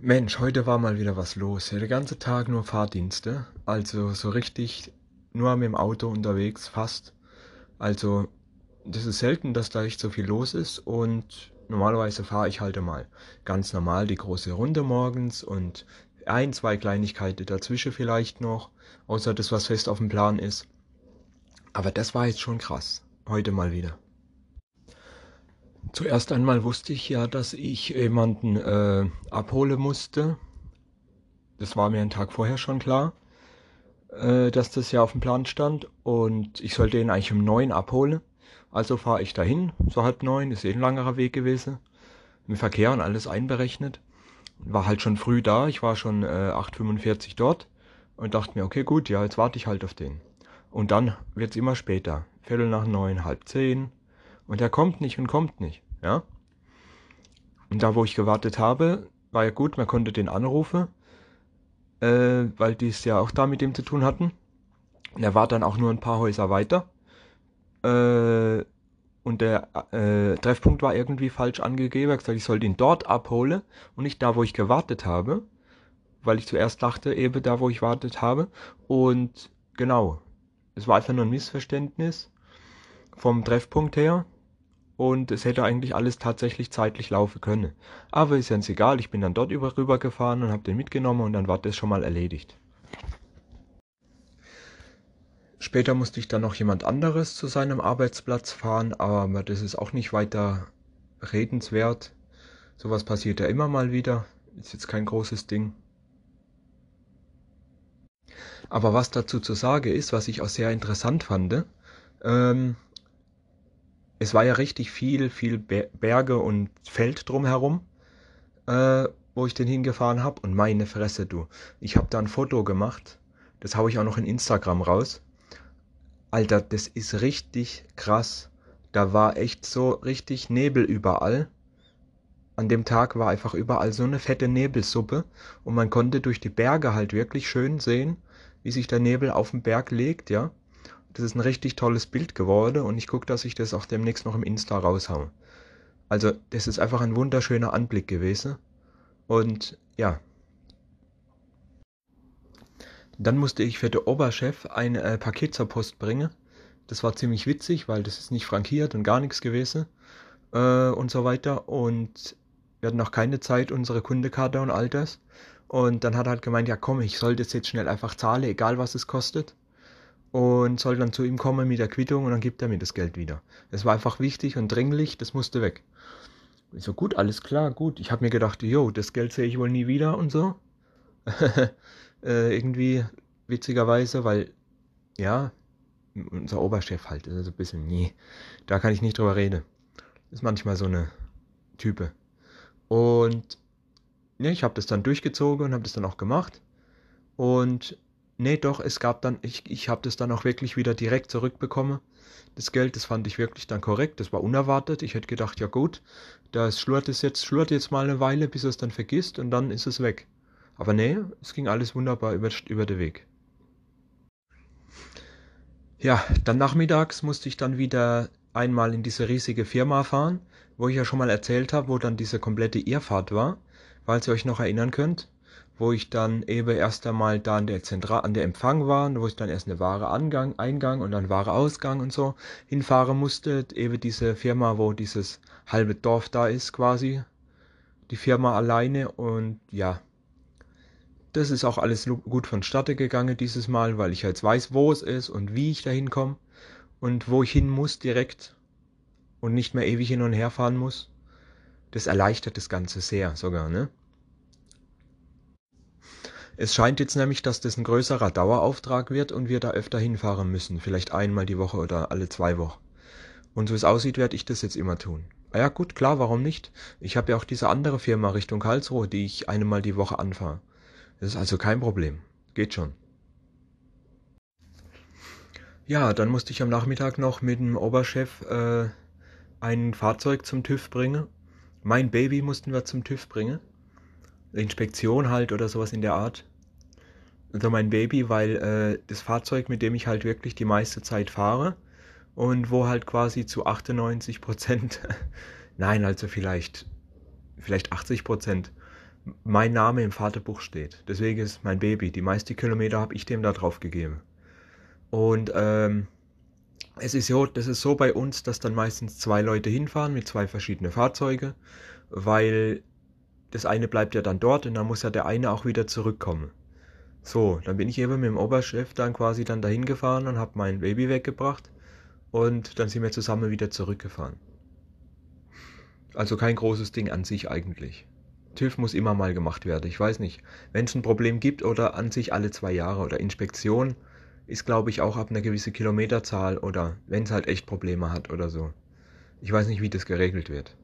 Mensch, heute war mal wieder was los. Der ganze Tag nur Fahrdienste. Also so richtig nur mit dem Auto unterwegs, fast. Also das ist selten, dass da echt so viel los ist und normalerweise fahre ich halt mal ganz normal die große Runde morgens und ein, zwei Kleinigkeiten dazwischen vielleicht noch, außer das, was fest auf dem Plan ist. Aber das war jetzt schon krass. Heute mal wieder. Zuerst einmal wusste ich ja, dass ich jemanden äh, abholen musste. Das war mir einen Tag vorher schon klar, äh, dass das ja auf dem Plan stand. Und ich sollte ihn eigentlich um neun abholen. Also fahre ich dahin, so halb neun, ist eh ein langerer Weg gewesen. Mit Verkehr und alles einberechnet. War halt schon früh da, ich war schon äh, 8.45 dort und dachte mir, okay gut, ja, jetzt warte ich halt auf den. Und dann wird's immer später. Viertel nach neun, halb zehn, und er kommt nicht und kommt nicht, ja. Und da, wo ich gewartet habe, war ja gut, man konnte den anrufen, äh, weil die es ja auch da mit dem zu tun hatten. Und er war dann auch nur ein paar Häuser weiter. Äh, und der äh, Treffpunkt war irgendwie falsch angegeben. Er hat gesagt, ich sollte ihn dort abholen und nicht da, wo ich gewartet habe. Weil ich zuerst dachte, eben da, wo ich wartet habe. Und genau, es war einfach nur ein Missverständnis vom Treffpunkt her und es hätte eigentlich alles tatsächlich zeitlich laufen können. Aber ist ja ganz egal, ich bin dann dort über rüber gefahren und habe den mitgenommen und dann war das schon mal erledigt. Später musste ich dann noch jemand anderes zu seinem Arbeitsplatz fahren, aber das ist auch nicht weiter redenswert. Sowas passiert ja immer mal wieder, ist jetzt kein großes Ding. Aber was dazu zu sagen ist, was ich auch sehr interessant fand, ähm, es war ja richtig viel, viel Berge und Feld drumherum, äh, wo ich den hingefahren habe. Und meine Fresse, du. Ich habe da ein Foto gemacht. Das haue ich auch noch in Instagram raus. Alter, das ist richtig krass. Da war echt so richtig Nebel überall. An dem Tag war einfach überall so eine fette Nebelsuppe und man konnte durch die Berge halt wirklich schön sehen, wie sich der Nebel auf den Berg legt, ja. Das ist ein richtig tolles Bild geworden und ich gucke, dass ich das auch demnächst noch im Insta raushaue. Also, das ist einfach ein wunderschöner Anblick gewesen. Und ja. Dann musste ich für den Oberchef ein äh, Paket zur Post bringen. Das war ziemlich witzig, weil das ist nicht frankiert und gar nichts gewesen. Äh, und so weiter. Und wir hatten noch keine Zeit, unsere Kundekarte und all das. Und dann hat er halt gemeint, ja komm, ich soll das jetzt schnell einfach zahlen, egal was es kostet und soll dann zu ihm kommen mit der Quittung und dann gibt er mir das Geld wieder. Es war einfach wichtig und dringlich, das musste weg. Ich so, gut, alles klar, gut. Ich habe mir gedacht, jo, das Geld sehe ich wohl nie wieder und so. äh, irgendwie witzigerweise, weil, ja, unser Oberchef halt, ist also ein bisschen, nee, da kann ich nicht drüber reden. ist manchmal so eine Type. Und, ne, ich habe das dann durchgezogen und habe das dann auch gemacht. Und Nee, doch, es gab dann, ich, ich habe das dann auch wirklich wieder direkt zurückbekommen. Das Geld, das fand ich wirklich dann korrekt, das war unerwartet. Ich hätte gedacht, ja gut, das schlurt es jetzt, schlurt jetzt mal eine Weile, bis es dann vergisst und dann ist es weg. Aber nee, es ging alles wunderbar über, über den Weg. Ja, dann nachmittags musste ich dann wieder einmal in diese riesige Firma fahren, wo ich ja schon mal erzählt habe, wo dann diese komplette Irrfahrt war, falls ihr euch noch erinnern könnt wo ich dann eben erst einmal da an der Zentral an der Empfang war, wo ich dann erst eine Ware Angang, Eingang und dann Ware Ausgang und so hinfahren musste. Eben diese Firma, wo dieses halbe Dorf da ist quasi. Die Firma alleine und ja. Das ist auch alles gut vonstatten gegangen dieses Mal, weil ich jetzt weiß, wo es ist und wie ich da hinkomme und wo ich hin muss direkt und nicht mehr ewig hin und her fahren muss. Das erleichtert das Ganze sehr sogar, ne? Es scheint jetzt nämlich, dass das ein größerer Dauerauftrag wird und wir da öfter hinfahren müssen, vielleicht einmal die Woche oder alle zwei Wochen. Und so es aussieht, werde ich das jetzt immer tun. Ah ja gut, klar, warum nicht? Ich habe ja auch diese andere Firma Richtung Karlsruhe, die ich einmal die Woche anfahre. Das ist also kein Problem. Geht schon. Ja, dann musste ich am Nachmittag noch mit dem Oberchef äh, ein Fahrzeug zum TÜV bringen. Mein Baby mussten wir zum TÜV bringen. Inspektion halt oder sowas in der Art. Also mein Baby, weil äh, das Fahrzeug, mit dem ich halt wirklich die meiste Zeit fahre und wo halt quasi zu 98 Prozent, nein, also vielleicht, vielleicht 80 Prozent mein Name im Vaterbuch steht. Deswegen ist mein Baby. Die meisten Kilometer habe ich dem da drauf gegeben. Und ähm, es ist so, das ist so bei uns, dass dann meistens zwei Leute hinfahren mit zwei verschiedenen Fahrzeugen, weil das eine bleibt ja dann dort und dann muss ja der eine auch wieder zurückkommen. So, dann bin ich eben mit dem Oberchef dann quasi dann dahin gefahren und habe mein Baby weggebracht und dann sind wir zusammen wieder zurückgefahren. Also kein großes Ding an sich eigentlich. TÜV muss immer mal gemacht werden. Ich weiß nicht, wenn es ein Problem gibt oder an sich alle zwei Jahre oder Inspektion ist, glaube ich, auch ab einer gewissen Kilometerzahl oder wenn es halt echt Probleme hat oder so. Ich weiß nicht, wie das geregelt wird.